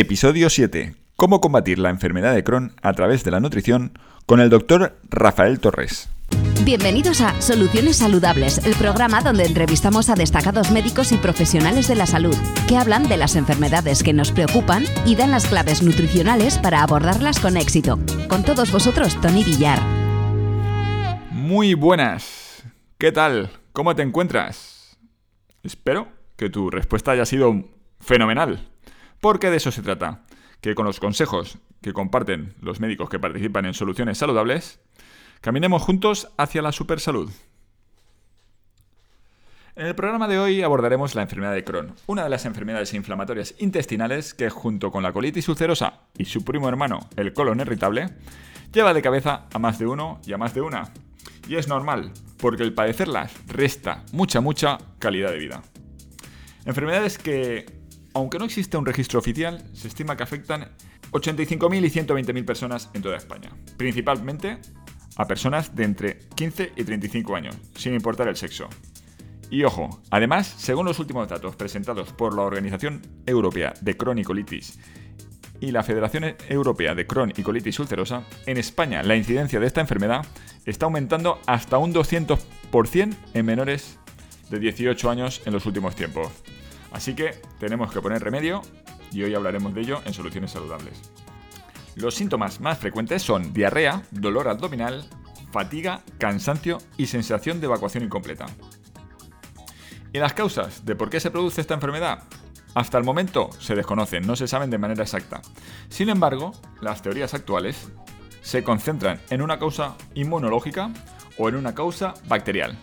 Episodio 7. Cómo combatir la enfermedad de Crohn a través de la nutrición con el doctor Rafael Torres. Bienvenidos a Soluciones Saludables, el programa donde entrevistamos a destacados médicos y profesionales de la salud que hablan de las enfermedades que nos preocupan y dan las claves nutricionales para abordarlas con éxito. Con todos vosotros, Tony Villar. Muy buenas. ¿Qué tal? ¿Cómo te encuentras? Espero que tu respuesta haya sido fenomenal. Porque de eso se trata, que con los consejos que comparten los médicos que participan en soluciones saludables, caminemos juntos hacia la supersalud. En el programa de hoy abordaremos la enfermedad de Crohn, una de las enfermedades inflamatorias intestinales que junto con la colitis ulcerosa y su primo hermano, el colon irritable, lleva de cabeza a más de uno y a más de una. Y es normal, porque el padecerlas resta mucha, mucha calidad de vida. Enfermedades que aunque no existe un registro oficial, se estima que afectan 85.000 y 120.000 personas en toda España, principalmente a personas de entre 15 y 35 años, sin importar el sexo. Y ojo, además, según los últimos datos presentados por la Organización Europea de Cronicolitis y la Federación Europea de Crohn y Colitis Ulcerosa, en España la incidencia de esta enfermedad está aumentando hasta un 200% en menores de 18 años en los últimos tiempos. Así que tenemos que poner remedio y hoy hablaremos de ello en soluciones saludables. Los síntomas más frecuentes son diarrea, dolor abdominal, fatiga, cansancio y sensación de evacuación incompleta. ¿Y las causas de por qué se produce esta enfermedad? Hasta el momento se desconocen, no se saben de manera exacta. Sin embargo, las teorías actuales se concentran en una causa inmunológica o en una causa bacterial.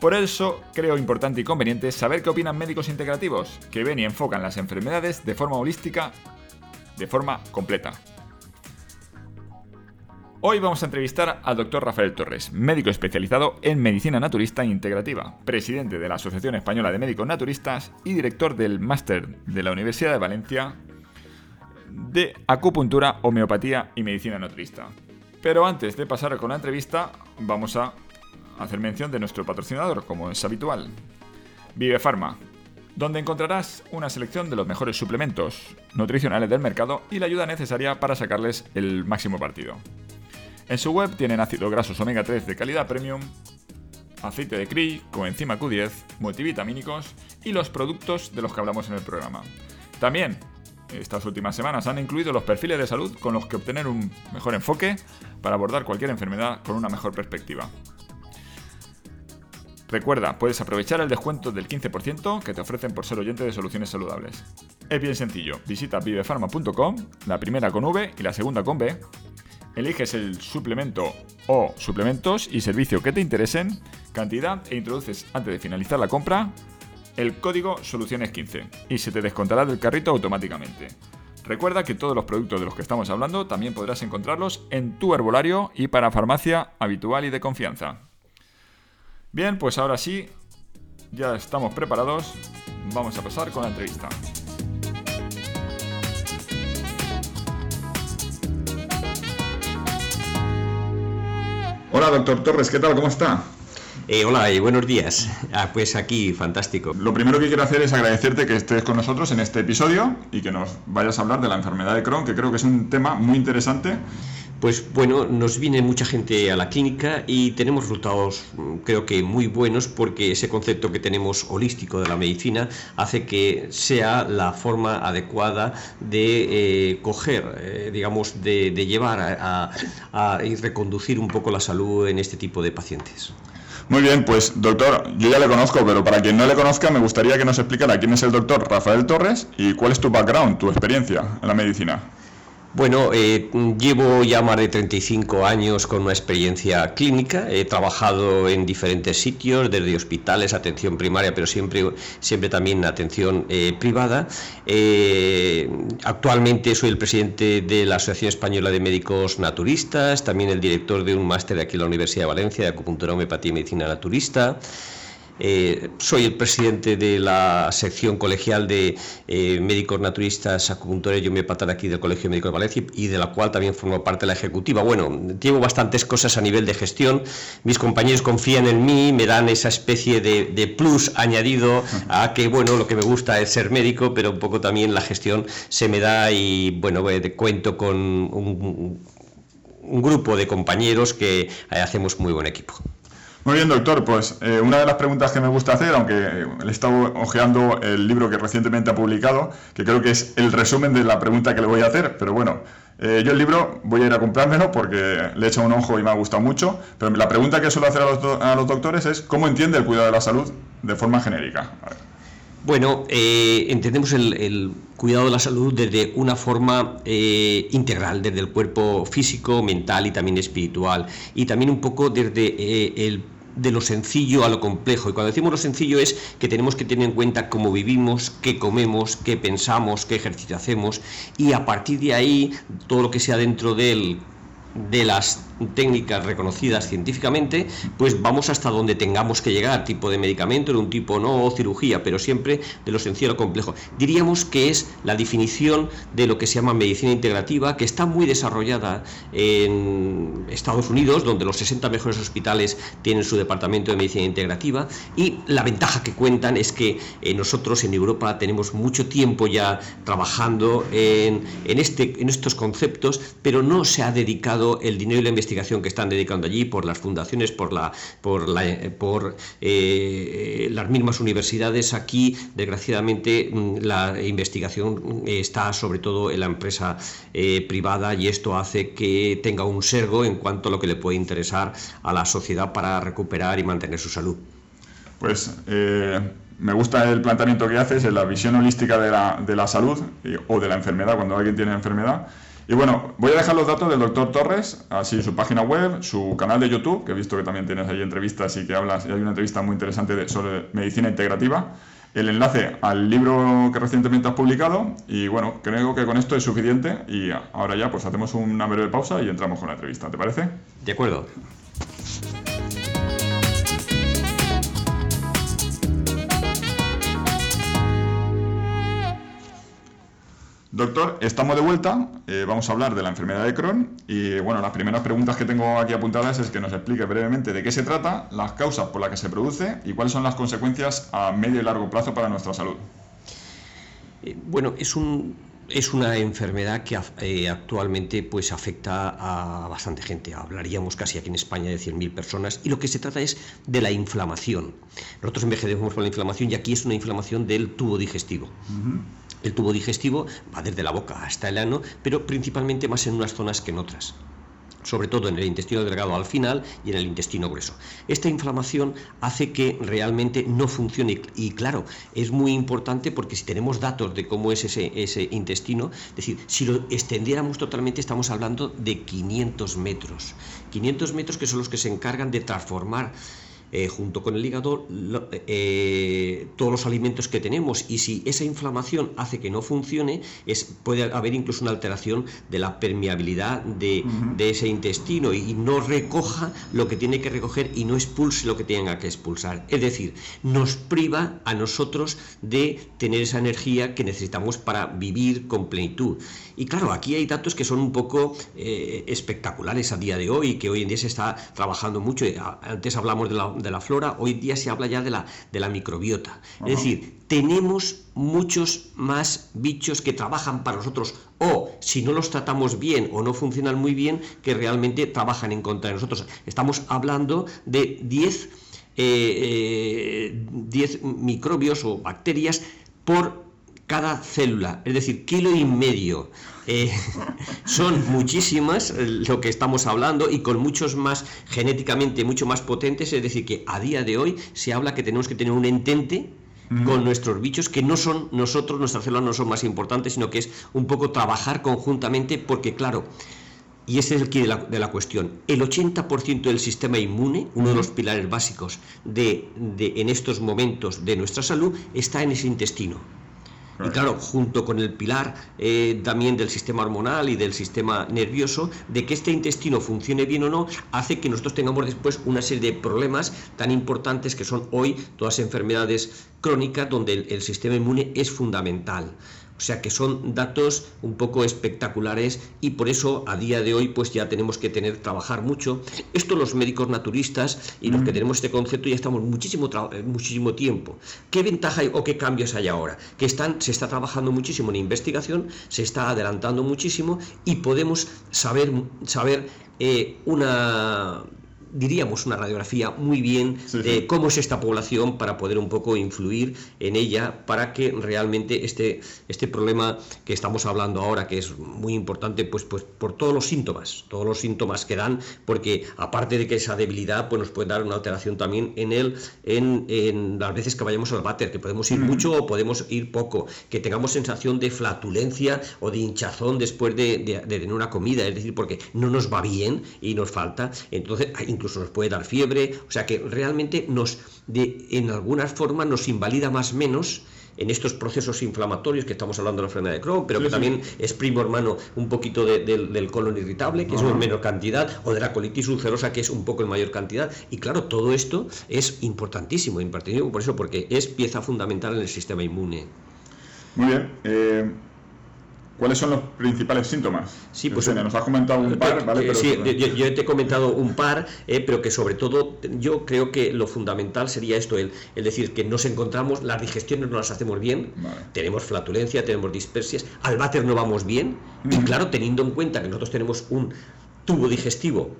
Por eso creo importante y conveniente saber qué opinan médicos integrativos, que ven y enfocan las enfermedades de forma holística, de forma completa. Hoy vamos a entrevistar al doctor Rafael Torres, médico especializado en medicina naturista e integrativa, presidente de la Asociación Española de Médicos Naturistas y director del máster de la Universidad de Valencia de acupuntura, homeopatía y medicina naturista. Pero antes de pasar con la entrevista, vamos a hacer mención de nuestro patrocinador, como es habitual, Vive Pharma, donde encontrarás una selección de los mejores suplementos nutricionales del mercado y la ayuda necesaria para sacarles el máximo partido. En su web tienen ácidos grasos omega 3 de calidad premium, aceite de krill, coenzima Q10, multivitamínicos y los productos de los que hablamos en el programa. También, estas últimas semanas han incluido los perfiles de salud con los que obtener un mejor enfoque para abordar cualquier enfermedad con una mejor perspectiva. Recuerda, puedes aprovechar el descuento del 15% que te ofrecen por ser oyente de soluciones saludables. Es bien sencillo, visita vivefarma.com, la primera con V y la segunda con B, eliges el suplemento o suplementos y servicio que te interesen, cantidad e introduces antes de finalizar la compra el código Soluciones15 y se te descontará del carrito automáticamente. Recuerda que todos los productos de los que estamos hablando también podrás encontrarlos en tu herbolario y para farmacia habitual y de confianza. Bien, pues ahora sí, ya estamos preparados. Vamos a pasar con la entrevista. Hola, doctor Torres, ¿qué tal? ¿Cómo está? Eh, hola y buenos días. Ah, pues aquí, fantástico. Lo primero que quiero hacer es agradecerte que estés con nosotros en este episodio y que nos vayas a hablar de la enfermedad de Crohn, que creo que es un tema muy interesante pues bueno, nos viene mucha gente a la clínica y tenemos resultados mm, creo que muy buenos porque ese concepto que tenemos holístico de la medicina hace que sea la forma adecuada de eh, coger, eh, digamos, de, llevar a, y reconducir un poco la salud en este tipo de pacientes. Muy bien, pues doctor, yo ya le conozco, pero para quien no le conozca me gustaría que nos explicara quién es el doctor Rafael Torres y cuál es tu background, tu experiencia en la medicina. Bueno, eh, llevo ya más de 35 años con una experiencia clínica. He trabajado en diferentes sitios, desde hospitales, atención primaria, pero siempre, siempre también atención eh, privada. Eh, actualmente soy el presidente de la Asociación Española de Médicos Naturistas, también el director de un máster aquí en la Universidad de Valencia de acupuntura, homeopatía y medicina naturista. Eh, soy el presidente de la sección colegial de eh, médicos naturistas, acupuntores y homeópatas aquí del Colegio Médico de Valencia y de la cual también formo parte de la ejecutiva. Bueno, llevo bastantes cosas a nivel de gestión. Mis compañeros confían en mí, me dan esa especie de, plus añadido a que, bueno, lo que me gusta es ser médico, pero un poco también la gestión se me da y, bueno, eh, cuento con un, un grupo de compañeros que hacemos muy buen equipo. Muy bien, doctor. Pues eh, una de las preguntas que me gusta hacer, aunque le he estado hojeando el libro que recientemente ha publicado, que creo que es el resumen de la pregunta que le voy a hacer, pero bueno, eh, yo el libro voy a ir a comprármelo porque le he hecho un ojo y me ha gustado mucho, pero la pregunta que suelo hacer a los, doctores es ¿cómo entiende el cuidado de la salud de forma genérica? Bueno, eh, entendemos el, cuidado de la salud desde una forma integral, desde el cuerpo físico, mental y también espiritual, y también un poco desde el de lo sencillo a lo complejo. Y cuando decimos lo sencillo es que tenemos que tener en cuenta cómo vivimos, qué comemos, qué pensamos, qué ejercicio hacemos y a partir de ahí todo lo que sea dentro del de las técnicas reconocidas científicamente, pues vamos hasta donde tengamos que llegar, tipo de medicamento, de un tipo no, o cirugía, pero siempre de lo sencillo a lo complejo. Diríamos que es la definición de lo que se llama medicina integrativa, que está muy desarrollada en Estados Unidos, donde los 60 mejores hospitales tienen su departamento de medicina integrativa, y la ventaja que cuentan es que eh, nosotros en Europa tenemos mucho tiempo ya trabajando en, en, este, en estos conceptos, pero no se ha dedicado el dinero y la investigación que están dedicando allí, por las fundaciones, por, la, por, la, por eh, las mismas universidades. Aquí, desgraciadamente, mm, la investigación está sobre todo en la empresa eh, privada y esto hace que tenga un sergo en cuanto a lo que le puede interesar a la sociedad para recuperar y mantener su salud. Pues eh, me gusta el planteamiento que haces en la visión holística de la, de la salud o de la enfermedad, cuando alguien tiene enfermedad y bueno, voy a dejar los datos del doctor Torres, así su página web, su canal de YouTube, que he visto que también tienes ahí entrevistas y que hablas, y hay una entrevista muy interesante sobre medicina integrativa, el enlace al libro que recientemente has publicado y bueno, creo que con esto es suficiente y ahora ya pues hacemos una breve pausa y entramos con la entrevista, ¿te parece? De acuerdo. Doctor, estamos de vuelta. Eh, vamos a hablar de la enfermedad de Crohn. Y bueno, las primeras preguntas que tengo aquí apuntadas es que nos explique brevemente de qué se trata, las causas por las que se produce y cuáles son las consecuencias a medio y largo plazo para nuestra salud. Eh, bueno, es un, es una enfermedad que eh, actualmente pues afecta a bastante gente. Hablaríamos casi aquí en España de 100.000 personas y lo que se trata es de la inflamación. Nosotros envejecemos por la inflamación y aquí es una inflamación del tubo digestivo. El tubo digestivo va desde la boca hasta el ano, pero principalmente más en unas zonas que en otras sobre todo en el intestino delgado al final y en el intestino grueso. Esta inflamación hace que realmente no funcione y claro, es muy importante porque si tenemos datos de cómo es ese, intestino, es decir, si lo extendiéramos totalmente estamos hablando de 500 metros. 500 metros que son los que se encargan de transformar eh, junto con el hígado eh, todos los alimentos que tenemos. Y si esa inflamación hace que no funcione es, puede haber incluso una alteración de la permeabilidad de, ese intestino y, no recoja lo que tiene que recoger y no expulse lo que tenga que expulsar. Es decir, nos priva a nosotros de tener esa energía que necesitamos para vivir con plenitud. Y claro, aquí hay datos que son un poco eh, espectaculares a día de hoy que hoy en día se está trabajando mucho. Antes hablamos de la de la flora, hoy día se habla ya de la, de la microbiota. Es decir, tenemos muchos más bichos que trabajan para nosotros o si no los tratamos bien o no funcionan muy bien, que realmente trabajan en contra de nosotros. Estamos hablando de 10 eh, eh, microbios o bacterias por cada célula, es decir, kilo y medio. Eh, son muchísimas eh, lo que estamos hablando y con muchos más genéticamente mucho más potentes, es decir, que a día de hoy se habla que tenemos que tener un entente con nuestros bichos que no son nosotros, nuestras células no son más importantes, sino que es un poco trabajar conjuntamente porque claro, y ese es el quid de la, de la cuestión. El 80% del sistema inmune, uno de los pilares básicos de, de, en estos momentos de nuestra salud, está en ese intestino. Y claro, junto con el pilar eh, también del sistema hormonal y del sistema nervioso, de que este intestino funcione bien o no, hace que nosotros tengamos después una serie de problemas tan importantes que son hoy todas enfermedades crónicas donde el sistema inmune es fundamental. O sea que son datos un poco espectaculares y por eso a día de hoy pues ya tenemos que tener trabajar mucho. Esto los médicos naturistas y los que tenemos este concepto ya estamos muchísimo eh, muchísimo tiempo. ¿Qué ventaja o qué cambios hay ahora? Que están se está trabajando muchísimo en investigación, se está adelantando muchísimo y podemos saber saber eh, una diríamos, una radiografía muy bien de cómo es esta población para poder un poco influir en ella para que realmente este, este problema que estamos hablando ahora, que es muy importante, pues, pues por todos los síntomas, todos los síntomas que dan, porque aparte de que esa debilidad pues nos puede dar una alteración también en el, en, en las veces que vayamos al váter, que podemos ir mucho o podemos ir poco, que tengamos sensación de flatulencia o de hinchazón después de, de, de tener una comida, es decir, porque no nos va bien y nos falta, entonces incluso nos puede dar fiebre, o sea que realmente nos, de, en alguna forma nos invalida más menos en estos procesos inflamatorios que estamos hablando de la enfermedad de Crohn, pero que también es primo hermano un poquito del colon irritable, que es en menor cantidad, o de la colitis ulcerosa, que es un poco en mayor cantidad. Y claro, todo esto es importantísimo, importantísimo por eso, porque es pieza fundamental en el sistema inmune. Muy bien. Eh, ¿Cuáles son los principales síntomas? Sí, pues nos has comentado un par, ¿vale? sí, yo, te he comentado un par, eh, pero que sobre todo yo creo que lo fundamental sería esto, el, decir que nos encontramos, las digestiones no las hacemos bien, tenemos flatulencia, tenemos dispersias, al váter no vamos bien, y claro, teniendo en cuenta que nosotros tenemos un tubo digestivo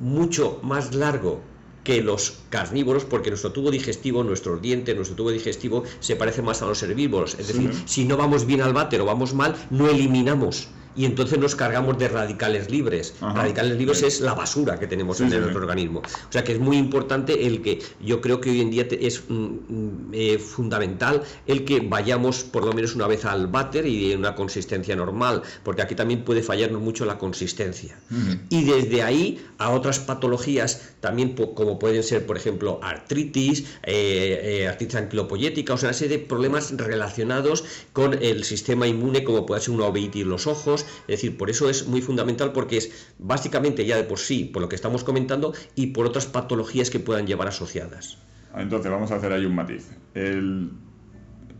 mucho más largo que los carnívoros, porque nuestro tubo digestivo, nuestros dientes, nuestro tubo digestivo se parece más a los herbívoros. Es decir, si no vamos bien al váter o vamos mal, no eliminamos y entonces nos cargamos de radicales libres. radicales libres es la basura que tenemos en nuestro organismo. O sea que es muy importante el que yo creo que hoy en día es mm, mm, eh, fundamental el que vayamos por lo menos una vez al váter y en una consistencia normal, porque aquí también puede fallarnos mucho la consistencia. Y desde ahí a otras patologías también como pueden ser, por ejemplo, artritis, eh, eh, artritis anquilopoyética, o sea, una serie de problemas relacionados con el sistema inmune, como puede ser una ovitis en los ojos, es decir, por eso es muy fundamental porque es básicamente ya de por sí, por lo que estamos comentando, y por otras patologías que puedan llevar asociadas. Entonces vamos a hacer ahí un matiz. El,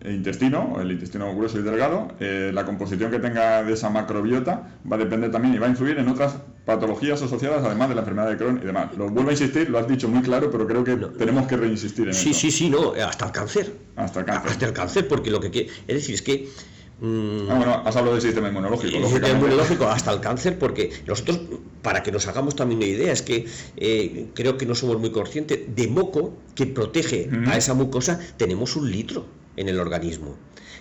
intestino, el intestino grueso y delgado, eh, la composición que tenga de esa macrobiota va a depender también y va a influir en otras patologías asociadas, además de la enfermedad de Crohn y demás. Lo vuelvo a insistir, lo has dicho muy claro, pero creo que tenemos que reinsistir en eso. Sí, sí, sí, no, hasta el cáncer. Hasta el cáncer. Hasta el cáncer, porque lo que... Es decir, es que Ah, bueno, has hablado del sistema inmunológico. El sistema inmunológico hasta el cáncer, porque nosotros, para que nos hagamos también una idea, es que eh, creo que no somos muy conscientes de moco que protege a esa mucosa, tenemos un litro en el organismo.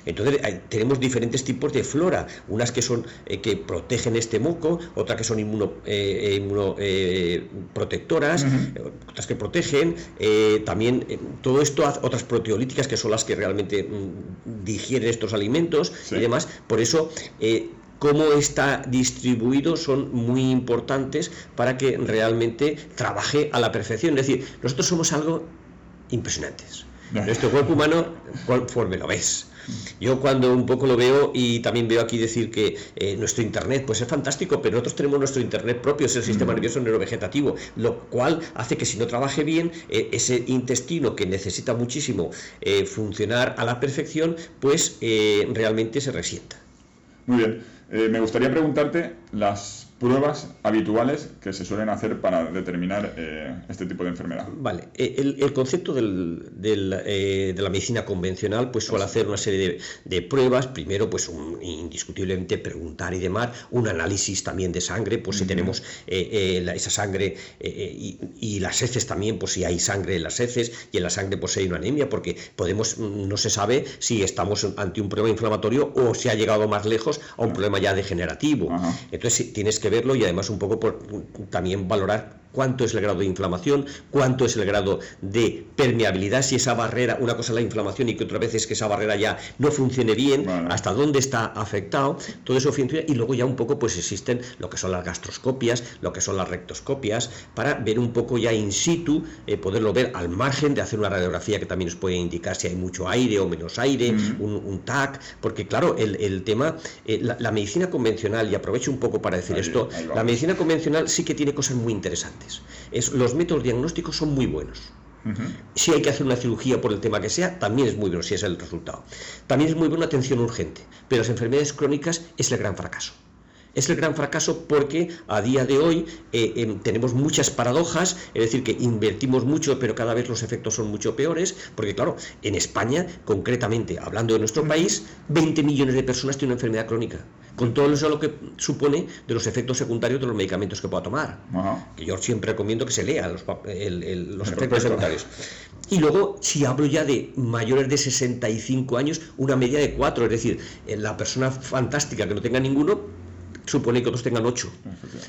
Entonces tenemos diferentes tipos de flora, unas que son eh, que protegen este moco, otras que son inmunoprotectoras, eh, eh, otras que protegen, también todo esto, otras proteolíticas que son las que realmente mm, digieren estos alimentos y demás. Por eso cómo está distribuido son muy importantes para que realmente trabaje a la perfección. Es decir, nosotros somos algo impresionantes. Nuestro cuerpo humano, conforme lo ves, yo cuando un poco lo veo y también veo aquí decir que eh, nuestro Internet pues es fantástico, pero nosotros tenemos nuestro Internet propio, es el sistema nervioso neurovegetativo, lo cual hace que si no trabaje bien, eh, ese intestino que necesita muchísimo eh, funcionar a la perfección, pues realmente se resienta. Muy bien, me gustaría preguntarte las pruebas habituales que se suelen hacer para determinar eh, este tipo de enfermedad. Vale, eh, el, concepto del, eh, de la medicina convencional pues suele hacer una serie de, pruebas, primero pues indiscutiblemente preguntar y demás, un análisis también de sangre, pues si tenemos esa sangre y, las heces también, pues si hay sangre en las heces y en la sangre pues hay una anemia, porque podemos, no se sabe si estamos ante un problema inflamatorio o si ha llegado más lejos a un problema ya degenerativo. Entonces tienes que verlo y además un poco por también valorar cuánto es el grado de inflamación, cuánto es el grado de permeabilidad, si esa barrera, una cosa es la inflamación y que otra vez es que esa barrera ya no funcione bien, hasta dónde está afectado, todo eso funciona y luego ya un poco pues existen lo que son las gastroscopias, lo que son las rectoscopias, para ver un poco ya in situ, eh, poderlo ver al margen de hacer una radiografía que también nos puede indicar si hay mucho aire o menos aire, un, TAC, porque claro, el, tema, eh, la, medicina convencional, y aprovecho un poco para decir esto, la medicina convencional sí que tiene cosas muy interesantes. Es, los métodos diagnósticos son muy buenos. Si hay que hacer una cirugía por el tema que sea, también es muy bueno si es el resultado. También es muy buena atención urgente, pero las enfermedades crónicas es el gran fracaso. Es el gran fracaso porque a día de hoy eh, em, tenemos muchas paradojas, es decir, que invertimos mucho, pero cada vez los efectos son mucho peores, porque claro, en España, concretamente, hablando de nuestro país, 20 millones de personas tienen una enfermedad crónica con todo eso lo que supone de los efectos secundarios de los medicamentos que pueda tomar. Que yo siempre recomiendo que se lea los, los efectos secundarios. Y luego, si hablo ya de mayores de 65 años, una media de 4, es decir, la persona fantástica que no tenga ninguno, supone que otros tengan ocho.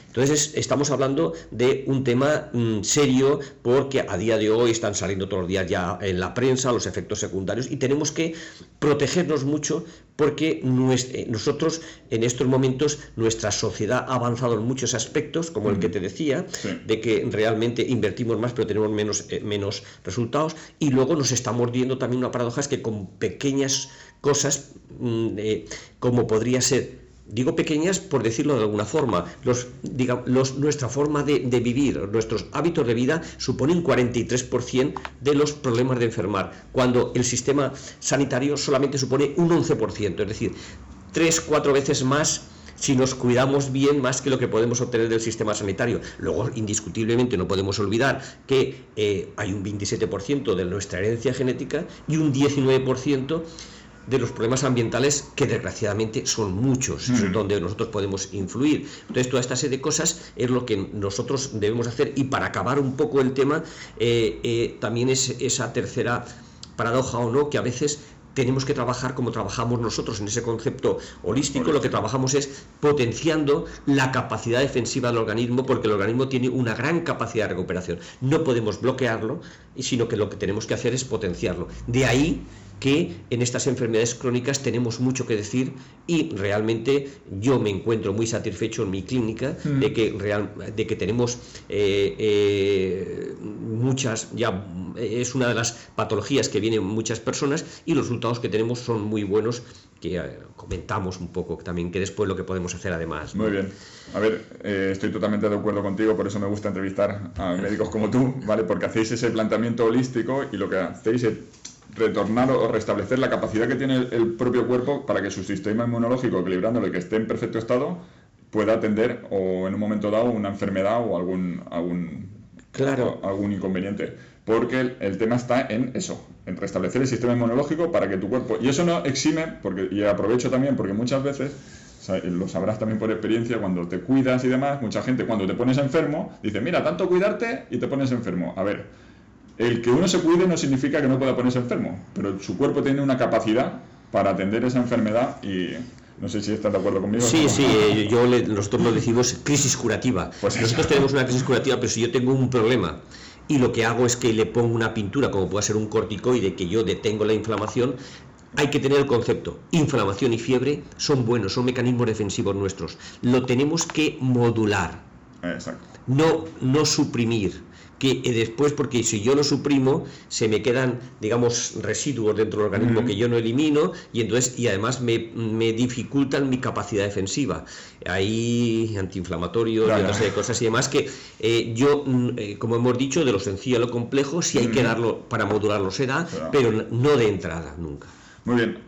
Entonces estamos hablando de un tema mm, serio porque a día de hoy están saliendo todos los días ya en la prensa los efectos secundarios y tenemos que protegernos mucho porque eh, nosotros en estos momentos nuestra sociedad ha avanzado en muchos aspectos, como el que te decía, de que realmente invertimos más pero tenemos menos, eh, menos resultados. Y luego nos está mordiendo también una paradoja es que con pequeñas cosas mm, eh, como podría ser digo pequeñas por decirlo de alguna forma, los, los, nuestra forma de, vivir, nuestros hábitos de vida suponen 43% de los problemas de enfermar, cuando el sistema sanitario solamente supone un 11%, es decir, 3, 4 veces más si nos cuidamos bien más que lo que podemos obtener del sistema sanitario. Luego, indiscutiblemente, no podemos olvidar que eh, hay un 27% de nuestra herencia genética y un 19% de los problemas ambientales que desgraciadamente son muchos, donde nosotros podemos influir. Entonces, toda esta serie de cosas es lo que nosotros debemos hacer y para acabar un poco el tema, eh, eh, también es esa tercera paradoja o no, que a veces tenemos que trabajar como trabajamos nosotros en ese concepto holístico, lo que trabajamos es potenciando la capacidad defensiva del organismo, porque el organismo tiene una gran capacidad de recuperación. No podemos bloquearlo, sino que lo que tenemos que hacer es potenciarlo. De ahí que en estas enfermedades crónicas tenemos mucho que decir y realmente yo me encuentro muy satisfecho en mi clínica mm. de que real, de que tenemos eh, eh, muchas ya es una de las patologías que vienen muchas personas y los resultados que tenemos son muy buenos que eh, comentamos un poco también que después lo que podemos hacer además. Muy bien. A ver, estoy totalmente de acuerdo contigo, por eso me gusta entrevistar a médicos como tú, ¿vale? Porque hacéis ese planteamiento holístico y lo que hacéis es retornar o restablecer la capacidad que tiene el propio cuerpo para que su sistema inmunológico, equilibrándolo y que esté en perfecto estado, pueda atender o en un momento dado una enfermedad o algún, algún, claro. algún inconveniente. Porque el, tema está en eso, en restablecer el sistema inmunológico para que tu cuerpo... Y eso no exime, porque, y aprovecho también porque muchas veces lo sabrás también por experiencia, cuando te cuidas y demás, mucha gente cuando te pones enfermo, dice, mira, tanto cuidarte y te pones enfermo. A ver, el que uno se cuide no significa que no pueda ponerse enfermo, pero su cuerpo tiene una capacidad para atender esa enfermedad y no sé si estás de acuerdo conmigo. Sí, sí, eh, yo nosotros lo decimos crisis curativa. Pues nosotros tenemos una crisis curativa, pero si yo tengo un problema y lo que hago es que le pongo una pintura, como puede ser un corticoide, que yo detengo la inflamación, hay que tener el concepto, inflamación y fiebre son buenos, son mecanismos defensivos nuestros. Lo tenemos que modular. Exacto. No, no suprimir que eh, después, porque si yo lo suprimo, se me quedan, digamos, residuos dentro del organismo que yo no elimino y entonces, y además me, me dificultan mi capacidad defensiva. Hay antiinflamatorios y otras cosas y demás que eh, yo, mm, eh, como hemos dicho, de lo sencillo a lo complejo, si hay que darlo para modularlo será, pero no de entrada, nunca. Muy bien,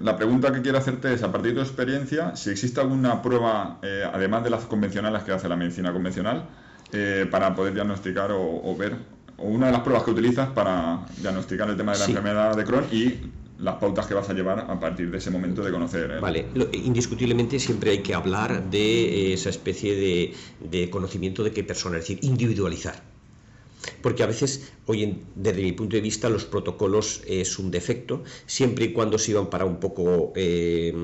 la pregunta que quiero hacerte es, a partir de tu experiencia, si existe alguna prueba, además de las convencionales que hace la medicina convencional, eh, para poder diagnosticar o, ver, o una de las pruebas que utilizas para diagnosticar el tema de la enfermedad de Crohn y las pautas que vas a llevar a partir de ese momento de conocer. Vale, indiscutiblemente siempre hay que hablar de esa especie de, de conocimiento de qué persona, es decir, individualizar porque a veces hoy desde mi punto de vista los protocolos es un defecto, siempre y cuando se iban para un poco eh,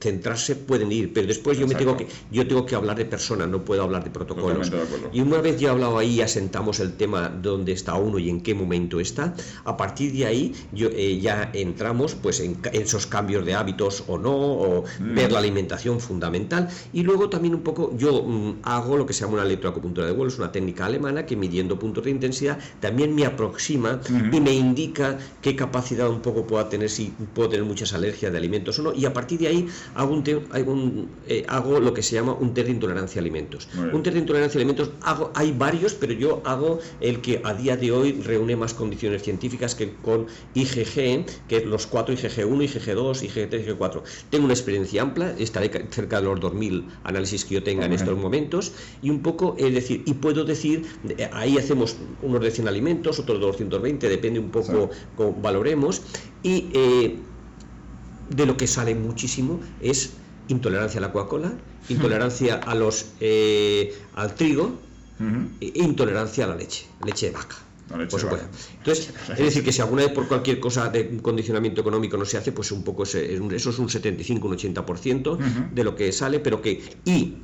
centrarse pueden ir, pero después yo me tengo que yo tengo que hablar de personas, no puedo hablar de protocolos. y una vez ya he hablado ahí, asentamos el tema dónde está uno y en qué momento está, a partir de ahí yo, eh, ya entramos pues en, esos cambios de hábitos o no, o mm. ver la alimentación fundamental. Y luego también un poco yo mm, hago lo que se llama una electroacupuntura de vuelo, es una técnica alemana que midiendo puntos de intensidad también me aproxima y me indica qué capacidad un poco pueda tener, si puedo tener muchas alergias de alimentos o no, y a partir de ahí hago, un, eh, hago lo que se llama un test de intolerancia a alimentos. Un test de intolerancia a alimentos, hago, hay varios, pero yo hago el que a día de hoy reúne más condiciones científicas que con IgG, que es los cuatro IgG1, IgG2, IgG3, IgG4. Tengo una experiencia amplia, estaré cerca de los 2.000 análisis que yo tenga en estos momentos, y un poco, es decir, y puedo decir, eh, ahí hacemos unos de 100 alimentos, otros de 220, depende un poco cómo valoremos, y eh, de lo que sale muchísimo es intolerancia a la Coca-Cola, intolerancia a los, eh, al trigo, e intolerancia a la leche, leche de vaca. Por supuesto. Entonces, es decir, que si alguna vez por cualquier cosa de condicionamiento económico no se hace, pues un poco eso es un 75, un 80% de lo que sale, pero que. Y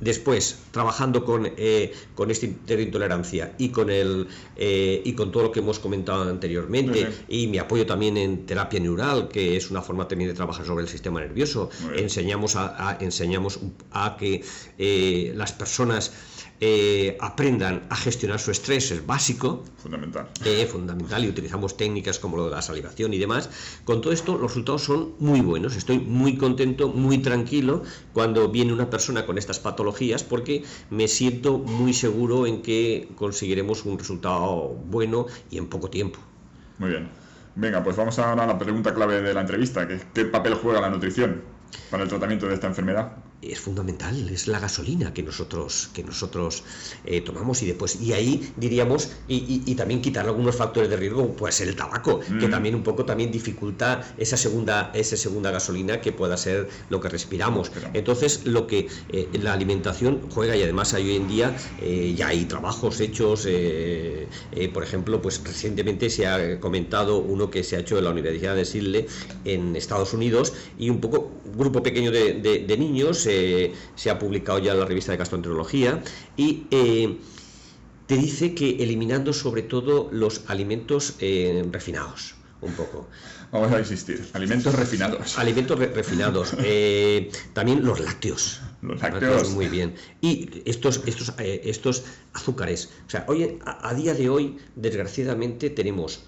Después, trabajando con, eh, con esta intolerancia y con, el, eh, y con todo lo que hemos comentado anteriormente, y mi apoyo también en terapia neural, que es una forma también de trabajar sobre el sistema nervioso, enseñamos a, enseñamos a que eh, las personas eh, aprendan a gestionar su estrés es básico. Fundamental. Eh, fundamental y utilizamos técnicas como lo de la salivación y demás. Con todo esto los resultados son muy buenos. Estoy muy contento, muy tranquilo cuando viene una persona con estas patologías porque me siento muy seguro en que conseguiremos un resultado bueno y en poco tiempo. Muy bien. Venga, pues vamos a la pregunta clave de la entrevista, que ¿qué papel juega la nutrición para el tratamiento de esta enfermedad? Es fundamental, es la gasolina que nosotros, que nosotros eh, tomamos y después, y ahí diríamos, y, también quitar algunos factores de riesgo, pues el tabaco, que mm. también un poco también dificulta esa segunda, esa segunda gasolina que pueda ser lo que respiramos. Entonces, lo que eh, la alimentación juega, y además hay hoy en día eh, ya hay trabajos hechos, por ejemplo, pues recientemente se ha comentado uno que se ha hecho en la Universidad de Sidle en Estados Unidos, y un poco, grupo pequeño de niños, se, ha publicado ya en la revista de gastroenterología y eh, te dice que eliminando sobre todo los alimentos eh, refinados un poco. Vamos a insistir, alimentos refinados. Alimentos refinados. Eh, también los lácteos. Los lácteos. Muy bien. Y estos, estos, estos azúcares. O sea, hoy, a, día de hoy, desgraciadamente, tenemos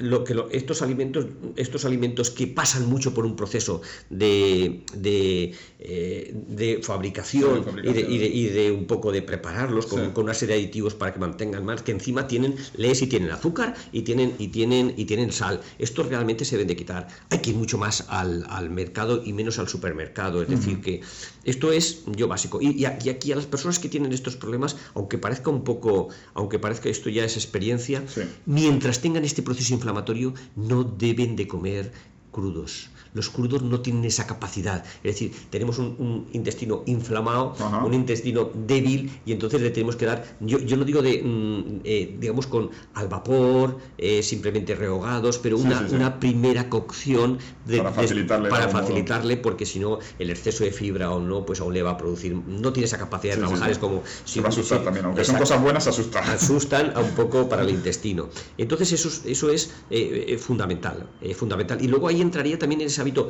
lo que estos alimentos estos alimentos que pasan mucho por un proceso de, de, eh, fabricación, Y, de, un poco de prepararlos con, una serie de aditivos para que mantengan más que encima tienen lees y tienen azúcar y tienen y tienen y tienen sal. Estos realmente se deben de quitar. Hay que ir mucho más al, mercado y menos al supermercado. Es decir que esto es yo básico. Y, aquí a las personas que tienen estos problemas aunque parezca un poco aunque parezca esto ya es experiencia mientras tengan este proceso inflamatorio no deben de comer crudos los crudos no tienen esa capacidad. Es decir, tenemos un, intestino inflamado, un intestino débil, y entonces le tenemos que dar, yo, yo no digo de, mm, eh, digamos, con al vapor, eh, simplemente rehogados, pero una, una primera cocción para facilitarle, para facilitarle porque si no, el exceso de fibra o no, pues aún le va a producir, no tiene esa capacidad de trabajar, es como... Si, va a asustar también, aunque son cosas buenas, asustan. Asustan a un poco para el intestino. Entonces eso, eso es eh, fundamental, fundamental. Y luego ahí entraría también en esa hábito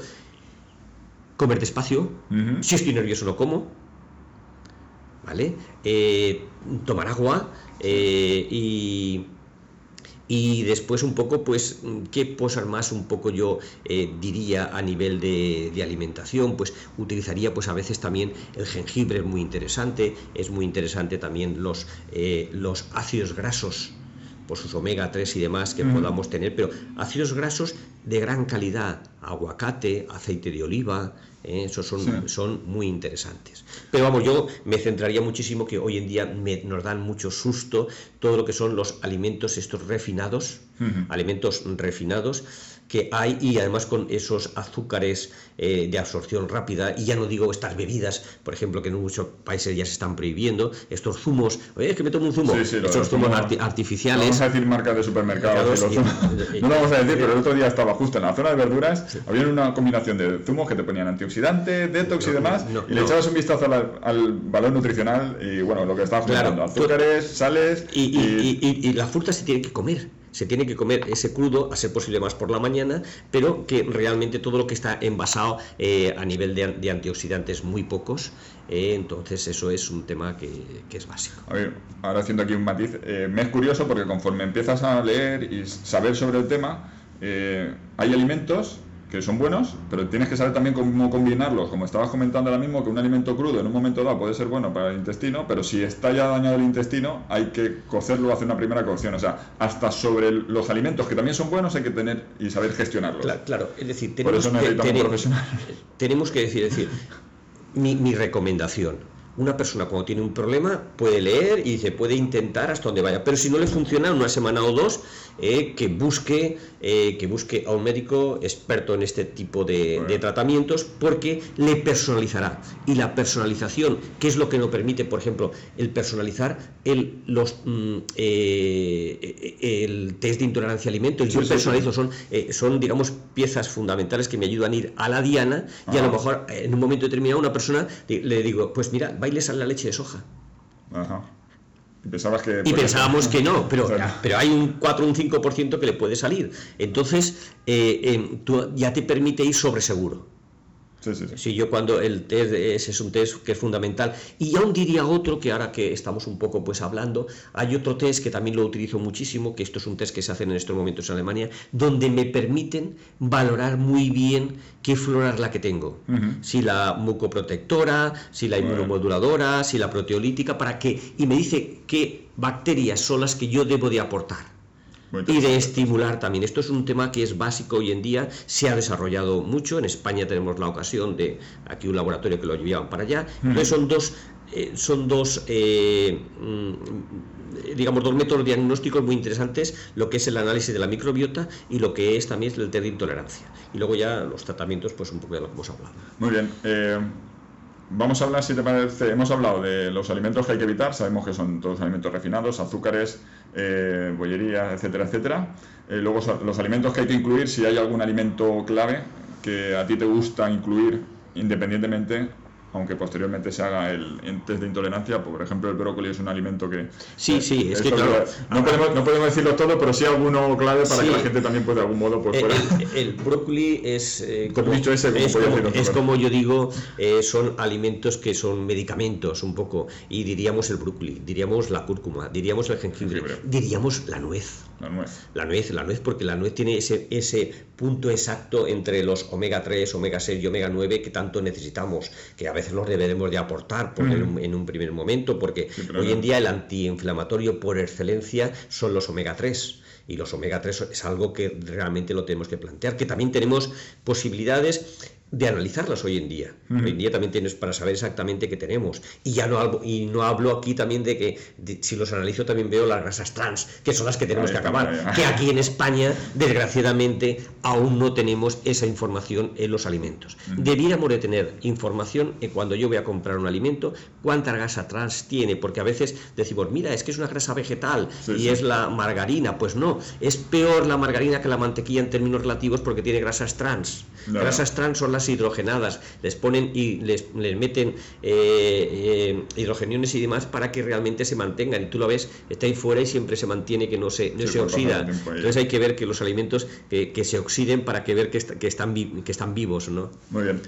comer despacio, si estoy nervioso no como, ¿vale? Eh, tomar agua eh, y, y después un poco, pues, ¿qué posar más un poco yo eh, diría a nivel de, de, alimentación? Pues utilizaría pues a veces también el jengibre, es muy interesante, es muy interesante también los, los ácidos grasos, por sus omega 3 y demás que podamos tener, pero ácidos grasos de gran calidad, aguacate, aceite de oliva, ¿eh? esos son, son muy interesantes. Pero vamos, yo me centraría muchísimo que hoy en día nos dan mucho susto todo lo que son los alimentos estos refinados, alimentos refinados, que hay y además con esos azúcares eh, de absorción rápida y ya no digo estas bebidas, por ejemplo, que en muchos países ya se están prohibiendo, estos zumos, oye, es que me tomo un zumo, estos zumos artificiales. No vamos a decir marcas de supermercados, no lo vamos a decir, pero el otro día estaba justo en la zona de verduras, había una combinación de zumos que te ponían antioxidante, detox y demás, y le echabas un vistazo al, valor nutricional y bueno, lo que estabas comentando, azúcares, sales y, y la fruta se tiene que comer se tiene que comer ese crudo, a ser posible más por la mañana, pero que realmente todo lo que está envasado eh, a nivel de, antioxidantes muy pocos, eh, entonces eso es un tema que, es básico. A ver, ahora haciendo aquí un matiz, eh, me es curioso porque conforme empiezas a leer y saber sobre el tema, hay alimentos que son buenos, pero tienes que saber también cómo combinarlos. Como estabas comentando ahora mismo, que un alimento crudo en un momento dado puede ser bueno para el intestino, pero si está ya dañado el intestino, hay que cocerlo, hacer una primera cocción. O sea, hasta sobre los alimentos que también son buenos hay que tener y saber gestionarlos. Claro, es decir, tenemos, que, tenemos que decir, decir mi, mi recomendación una persona cuando tiene un problema puede leer y se puede intentar hasta donde vaya, pero si no le funciona una semana o dos, eh, que busque eh, que busque a un médico experto en este tipo de, tratamientos porque le personalizará. Y la personalización, que es lo que nos permite, por ejemplo, el personalizar el los mm, eh, el test de intolerancia al alimento, el yo personalizo son son digamos piezas fundamentales que me ayudan a ir a la diana y a lo mejor en un momento determinado una persona le digo pues mira bailes a la leche de soja. Y, pensabas que y pensábamos que no, pero, pero hay un 4 o un 5% que le puede salir. Entonces, eh, eh, tú ya te permite ir sobre seguro. Sí, yo cuando el test es, es, un test que es fundamental. Y aún diría otro que ahora que estamos un poco pues hablando, hay otro test que también lo utilizo muchísimo, que esto es un test que se hace en estos momentos en Alemania, donde me permiten valorar muy bien qué flora es la que tengo. Si la mucoprotectora, si la inmunomoduladora, si la proteolítica, para que... Y me dice qué bacterias son las que yo debo de aportar y de estimular también. Esto es un tema que es básico hoy en día, se ha desarrollado mucho, en España tenemos la ocasión de aquí un laboratorio que lo llevaban para allá, son dos, eh, son dos eh, mm, digamos, dos métodos diagnósticos muy interesantes, lo que es el análisis de la microbiota y lo que es también el test de intolerancia. Y luego ya los tratamientos, pues un poco de lo que hemos hablado. Muy bien. Eh, Vamos a hablar, si te parece, hemos hablado de los alimentos que hay que evitar, sabemos que son todos alimentos refinados, azúcares, eh, bollería, etcétera, etcétera. Eh, luego los alimentos que hay que incluir, si hay algún alimento clave que a ti te gusta incluir independientemente aunque posteriormente se haga el, test de intolerancia, por ejemplo el brócoli es un alimento que... Sí, sí, es que claro... No podemos, no podemos decirlo todo, pero sí alguno clave para que la gente también pueda de algún modo... Pues, el, brócoli es... Eh, como, es, como, yo digo, eh, son alimentos que son medicamentos un poco, y diríamos el brócoli, diríamos la cúrcuma, diríamos el jengibre, diríamos la nuez. La nuez. La nuez, la nuez, porque la nuez tiene ese, ese punto exacto entre los omega 3, omega 6 y omega 9 que tanto necesitamos, que a veces los deberemos de aportar en, un primer momento, porque hoy en día el antiinflamatorio por excelencia son los omega 3 y los omega 3 es algo que realmente lo tenemos que plantear, que también tenemos posibilidades de analizarlas hoy en día. Hoy en día también tienes para saber exactamente qué tenemos. Y ya no hablo, y no hablo aquí también de que si los analizo también veo las grasas trans, que son las que tenemos que acabar. Que aquí en España, desgraciadamente, aún no tenemos esa información en los alimentos. Debiéramos de tener información en cuando yo voy a comprar un alimento, cuánta grasa trans tiene, porque a veces decimos, mira, es que es una grasa vegetal y es la margarina. Pues no, es peor la margarina que la mantequilla en términos relativos porque tiene grasas trans. Grasas trans son las hidrogenadas, les ponen y les, les meten eh, eh, hidrogeniones y demás para que realmente se mantengan. Y tú lo ves, está ahí fuera y siempre se mantiene que no se, no se oxida. Entonces hay que ver que los alimentos que, que se oxiden para que ver que, que, están, que están vivos, ¿no? Muy bien.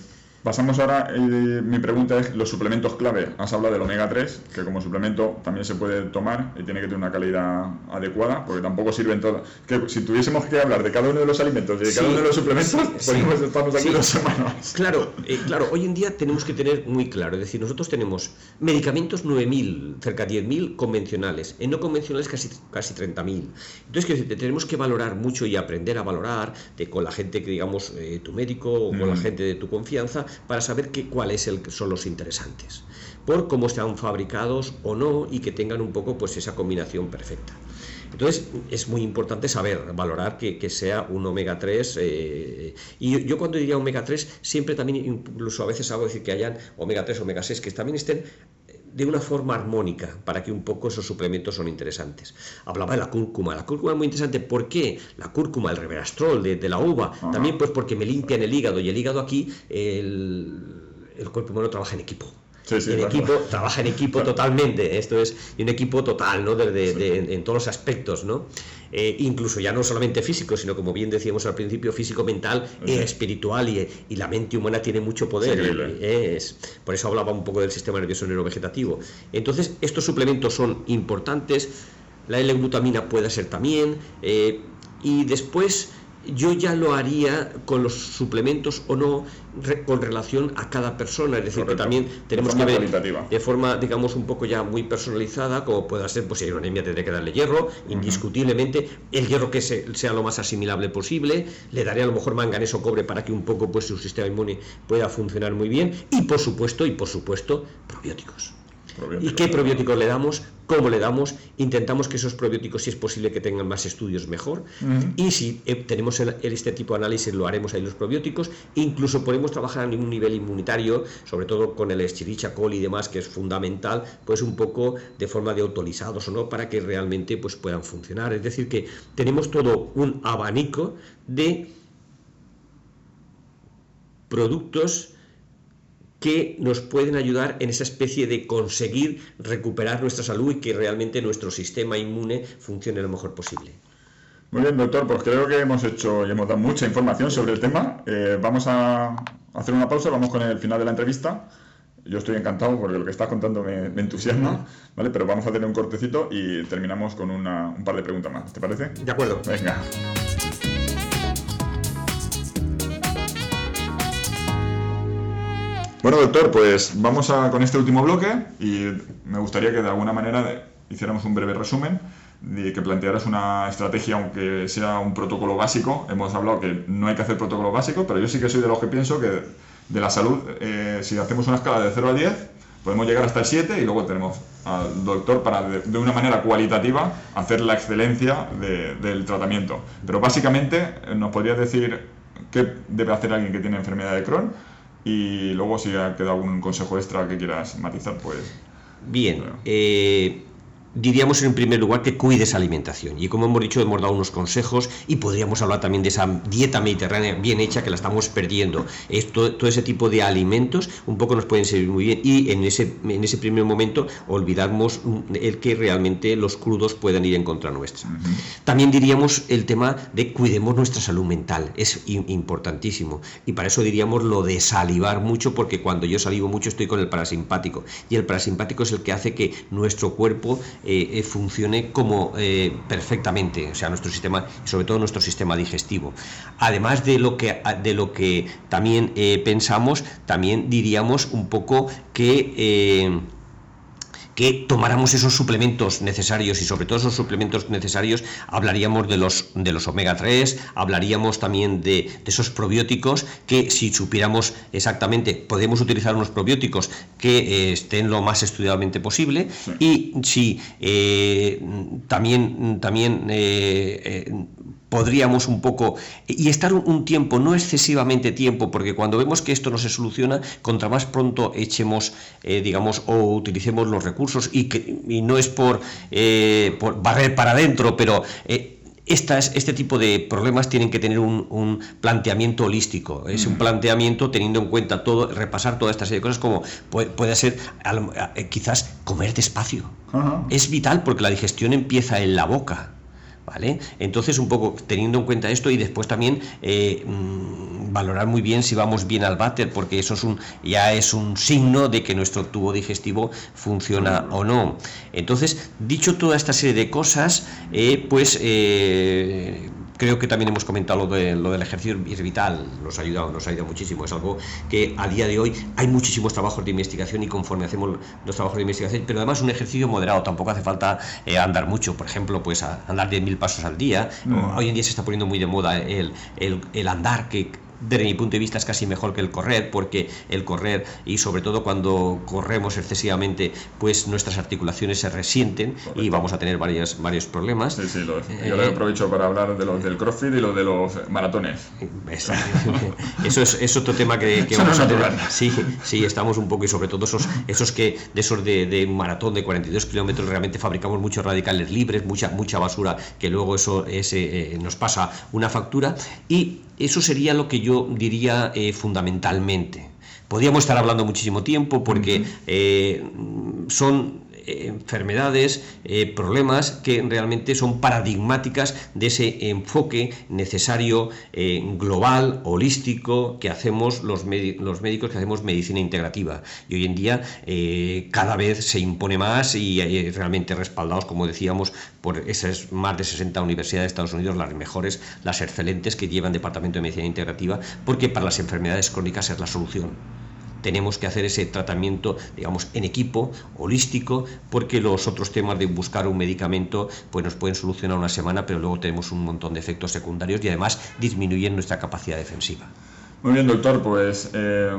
Pasamos ahora, eh, mi pregunta es los suplementos clave. Has hablado del omega 3, que como suplemento también se puede tomar y tiene que tener una calidad adecuada, porque tampoco sirven todos. Que si tuviésemos que hablar de cada uno de los alimentos y de cada uno de los suplementos, podríamos estarnos aquí dos semanas. Claro, eh, claro, hoy en día tenemos que tener muy claro, es decir, nosotros tenemos medicamentos 9.000, cerca de 10.000 convencionales, en no convencionales casi, casi 30.000. Entonces, tenemos que valorar mucho y aprender a valorar de, con la gente que, digamos, eh, tu médico o con la gente de tu confianza, para saber cuáles son los interesantes, por cómo están fabricados o no y que tengan un poco pues esa combinación perfecta. Entonces es muy importante saber, valorar que, sea un omega 3. Eh, y yo, cuando diría omega 3, siempre también, incluso a veces hago decir que hayan omega 3, omega 6, que también estén de una forma armónica para que un poco esos suplementos son interesantes. Hablaba de la cúrcuma. La cúrcuma es muy interesante. ¿Por qué? La cúrcuma, el reverastrol de, la uva. También pues porque me limpian el hígado. Y el hígado aquí, el, el cuerpo humano trabaja en equipo. el equipo trabaja en equipo totalmente. Esto es un equipo total, ¿no? en todos los aspectos, ¿no? Eh, incluso ya no solamente físico, sino como bien decíamos al principio, físico, mental, e espiritual, y, la mente humana tiene mucho poder. es, por eso hablaba un poco del sistema nervioso neurovegetativo. Entonces, estos suplementos son importantes, la L-glutamina puede ser también, eh, y después yo ya lo haría con los suplementos o no con relación a cada persona, es decir, que también tenemos que ver de forma, digamos, un poco ya muy personalizada, como pueda ser, pues si hay una anemia tendré que darle hierro, indiscutiblemente, el hierro que sea lo más asimilable posible, le daré a lo mejor manganeso cobre para que un poco pues su sistema inmune pueda funcionar muy bien, y por supuesto, y por supuesto, probióticos. ¿Y qué probióticos le damos? ¿Cómo le damos? Intentamos que esos probióticos, si es posible que tengan más estudios, mejor. Y si eh, tenemos este tipo de análisis, lo haremos ahí los probióticos. Incluso podemos trabajar a un nivel inmunitario, sobre todo con el Escherichia coli y demás, que es fundamental, pues un poco de forma de autorizados o no, para que realmente pues, puedan funcionar. Es decir, que tenemos todo un abanico de productos que nos pueden ayudar en esa especie de conseguir recuperar nuestra salud y que realmente nuestro sistema inmune funcione lo mejor posible. Muy bien, doctor, pues creo que hemos hecho y hemos dado mucha información sobre el tema. Eh, vamos a hacer una pausa, vamos con el final de la entrevista. Yo estoy encantado porque lo que estás contando me, entusiasma, ¿vale? Pero vamos a tener un cortecito y terminamos con un par de preguntas más, ¿te parece? De acuerdo. Venga. Bueno, doctor, pues vamos con este último bloque y me gustaría que de alguna manera hiciéramos un breve resumen y que plantearas una estrategia, aunque sea un protocolo básico. Hemos hablado que no hay que hacer protocolo básico, pero yo sí que soy de los que pienso que de la salud, eh, si hacemos una escala de 0 a 10, podemos llegar hasta el 7 y luego tenemos al doctor para, de, una manera cualitativa, hacer la excelencia del tratamiento. Pero básicamente, ¿nos podrías decir qué debe hacer alguien que tiene enfermedad de Crohn? Y luego si ha quedado algún consejo extra que quieras matizar, pues... Bien, eh, diríamos en primer lugar que cuide esa alimentación. Y como hemos dicho, hemos dado unos consejos y podríamos hablar también de esa dieta mediterránea bien hecha que la estamos perdiendo. Esto, todo ese tipo de alimentos un poco nos pueden servir muy bien y en ese, en ese primer momento olvidamos el que realmente los crudos puedan ir en contra nuestra. También diríamos el tema de cuidemos nuestra salud mental. Es importantísimo. Y para eso diríamos lo de salivar mucho porque cuando yo salivo mucho estoy con el parasimpático. Y el parasimpático es el que hace que nuestro cuerpo eh, eh, funcione como eh, perfectamente, o sea, nuestro sistema, sobre todo nuestro sistema digestivo. Además de lo que, de lo que también pensamos, también diríamos un poco que que tomáramos esos suplementos necesarios y sobre todo esos suplementos necesarios hablaríamos de los, de los omega 3, hablaríamos también de, esos probióticos que si supiéramos exactamente podemos utilizar unos probióticos que eh, estén lo más estudiadamente posible y si eh, también, también eh, podríamos un poco y estar un, tiempo, no excesivamente tiempo, porque cuando vemos que esto no se soluciona, contra más pronto echemos, eh, digamos, o utilicemos los recursos y, que, y no es por, eh, por barrer para adentro, pero eh, estas, este tipo de problemas tienen que tener un, planteamiento holístico. Es un mm. planteamiento teniendo en cuenta todo, repasar toda esta serie de cosas como puede, ser quizás comer despacio. Es vital porque la digestión empieza en la boca. ¿Vale? Entonces, un poco teniendo en cuenta esto y después también eh, mm, valorar muy bien si vamos bien al váter, porque eso es un, ya es un signo de que nuestro tubo digestivo funciona o no. Entonces, dicho toda esta serie de cosas, eh, pues eh, creo que también hemos comentado lo, de, lo del ejercicio vital, nos ha ayudado, nos ha ayudado muchísimo. Es algo que a día de hoy hay muchísimos trabajos de investigación y conforme hacemos los trabajos de investigación, pero además un ejercicio moderado, tampoco hace falta eh, andar mucho, por ejemplo, pues andar 10.000 pasos al día. Hoy en día se está poniendo muy de moda el, el, el andar, que desde mi punto de vista es casi mejor que el correr, porque el correr y sobre todo cuando corremos excesivamente, pues nuestras articulaciones se resienten y vamos a tener varios, varios problemas. Sí, sí, yo le aprovecho para hablar de los del CrossFit y lo de los maratones. Eso es, es otro tema que, vamos a tener. Sí, sí, estamos un poco y sobre todo esos, esos que de esos de, de maratón de 42 kilómetros realmente fabricamos muchos radicales libres, mucha, mucha basura que luego eso ese, eh, nos pasa una factura y eso sería lo que yo diría eh, fundamentalmente. Podríamos estar hablando muchísimo tiempo porque eh, son enfermedades, eh, problemas que realmente son paradigmáticas de ese enfoque necesario, eh, global, holístico, que hacemos los, los, médicos que hacemos medicina integrativa. Y hoy en día eh, cada vez se impone más y realmente respaldados, como decíamos, por esas más de 60 universidades de Estados Unidos, las mejores, las excelentes que llevan Departamento de Medicina Integrativa, porque para las enfermedades crónicas es la solución tenemos que hacer ese tratamiento, digamos, en equipo, holístico, porque los otros temas de buscar un medicamento, pues nos pueden solucionar una semana, pero luego tenemos un montón de efectos secundarios y además disminuyen nuestra capacidad defensiva. Muy bien, doctor, pues eh,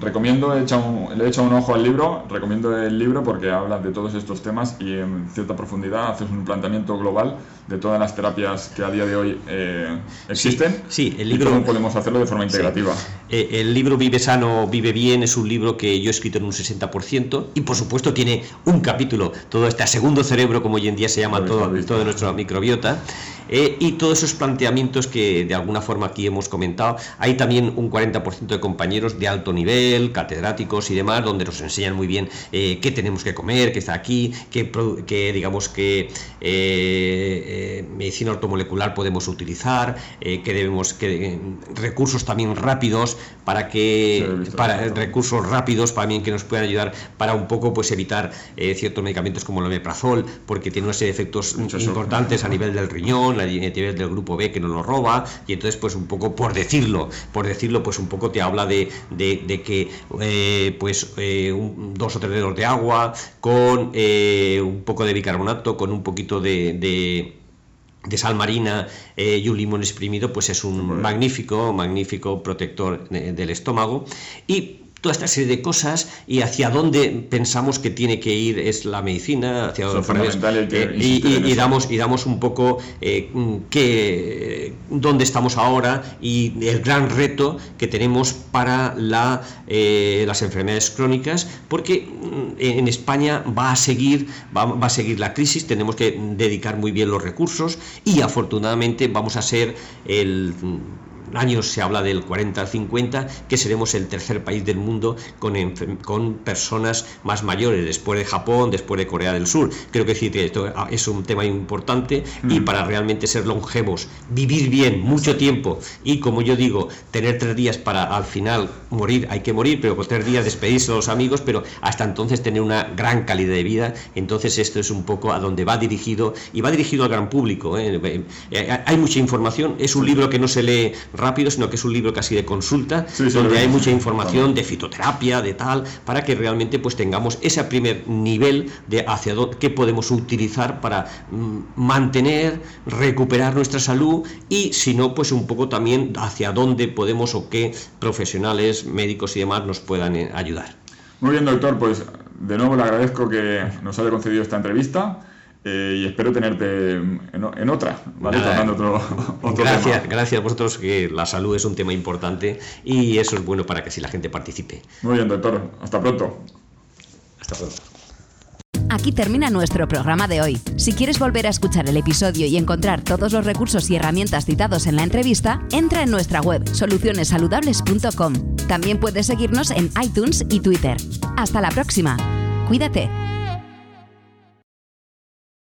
recomiendo, he echado, le he echado un ojo al libro, recomiendo el libro porque habla de todos estos temas y en cierta profundidad haces un planteamiento global de todas las terapias que a día de hoy eh, existen. Sí, el libro. Y cómo podemos hacerlo de forma integrativa. Eh, el libro Vive Sano, Vive Bien es un libro que yo he escrito en un 60% y por supuesto tiene un capítulo, todo este segundo cerebro, como hoy en día se llama todo, todo nuestra microbiota. Eh, y todos esos planteamientos que de alguna forma aquí hemos comentado. Hay también un 40% de compañeros de alto nivel, catedráticos y demás, donde nos enseñan muy bien eh, qué tenemos que comer, qué está aquí, qué, digamos que eh, medicina ortomolecular podemos utilizar, que debemos que recursos también rápidos para que para recursos rápidos para que nos puedan ayudar para un poco pues evitar ciertos medicamentos como el omeprazol porque tiene una serie de efectos importantes a nivel del riñón la nivel del grupo B que no lo roba, y entonces pues un poco por decirlo, por decirlo pues un poco te habla de, de, que eh, pues eh, dos o tres dedos de agua con eh, un poco de bicarbonato, con un poquito de, de sal marina y un limón exprimido, pues es un magnífico, magnífico protector del estómago. Y toda esta serie de cosas y hacia dónde pensamos que tiene que ir es la medicina, hacia dónde y, damos y damos un poco eh, que, dónde estamos ahora y el gran reto que tenemos para la, eh, las enfermedades crónicas, porque mm, en España va a seguir va, va a seguir la crisis, tenemos que dedicar muy bien los recursos y afortunadamente vamos a ser el años se habla del 40 al 50, que seremos el tercer país del mundo con, con personas más mayores, después de Japón, después de Corea del Sur. Creo que que esto es un tema importante y mm. para realmente ser longevos, vivir bien mucho tiempo y como yo digo, tener tres días para al final morir, hay que morir, pero con tres días despedirse de los amigos, pero hasta entonces tener una gran calidad de vida. Entonces esto es un poco a donde va dirigido y va dirigido al gran público. ¿eh? Eh, eh, hay mucha información, es un libro que no se lee rápido, sino que es un libro casi de consulta, donde hay mucha información de fitoterapia, de tal, para que realmente pues tengamos ese primer nivel de hacia dónde, qué podemos utilizar para mm, mantener, recuperar nuestra salud y si no, pues un poco también hacia dónde podemos o qué profesionales, médicos y demás nos puedan eh, ayudar. Muy bien, doctor, pues de nuevo le agradezco que nos haya concedido esta entrevista. Eh, y espero tenerte en, otra, ¿vale? otro, gracias, gracias a vosotros, que la salud es un tema importante y eso es bueno para que si la gente participe. Muy bien, doctor. Hasta pronto. Hasta pronto. Aquí termina nuestro programa de hoy. Si quieres volver a escuchar el episodio y encontrar todos los recursos y herramientas citados en la entrevista, entra en nuestra web solucionesaludables.com. También puedes seguirnos en iTunes y Twitter. Hasta la próxima. Cuídate.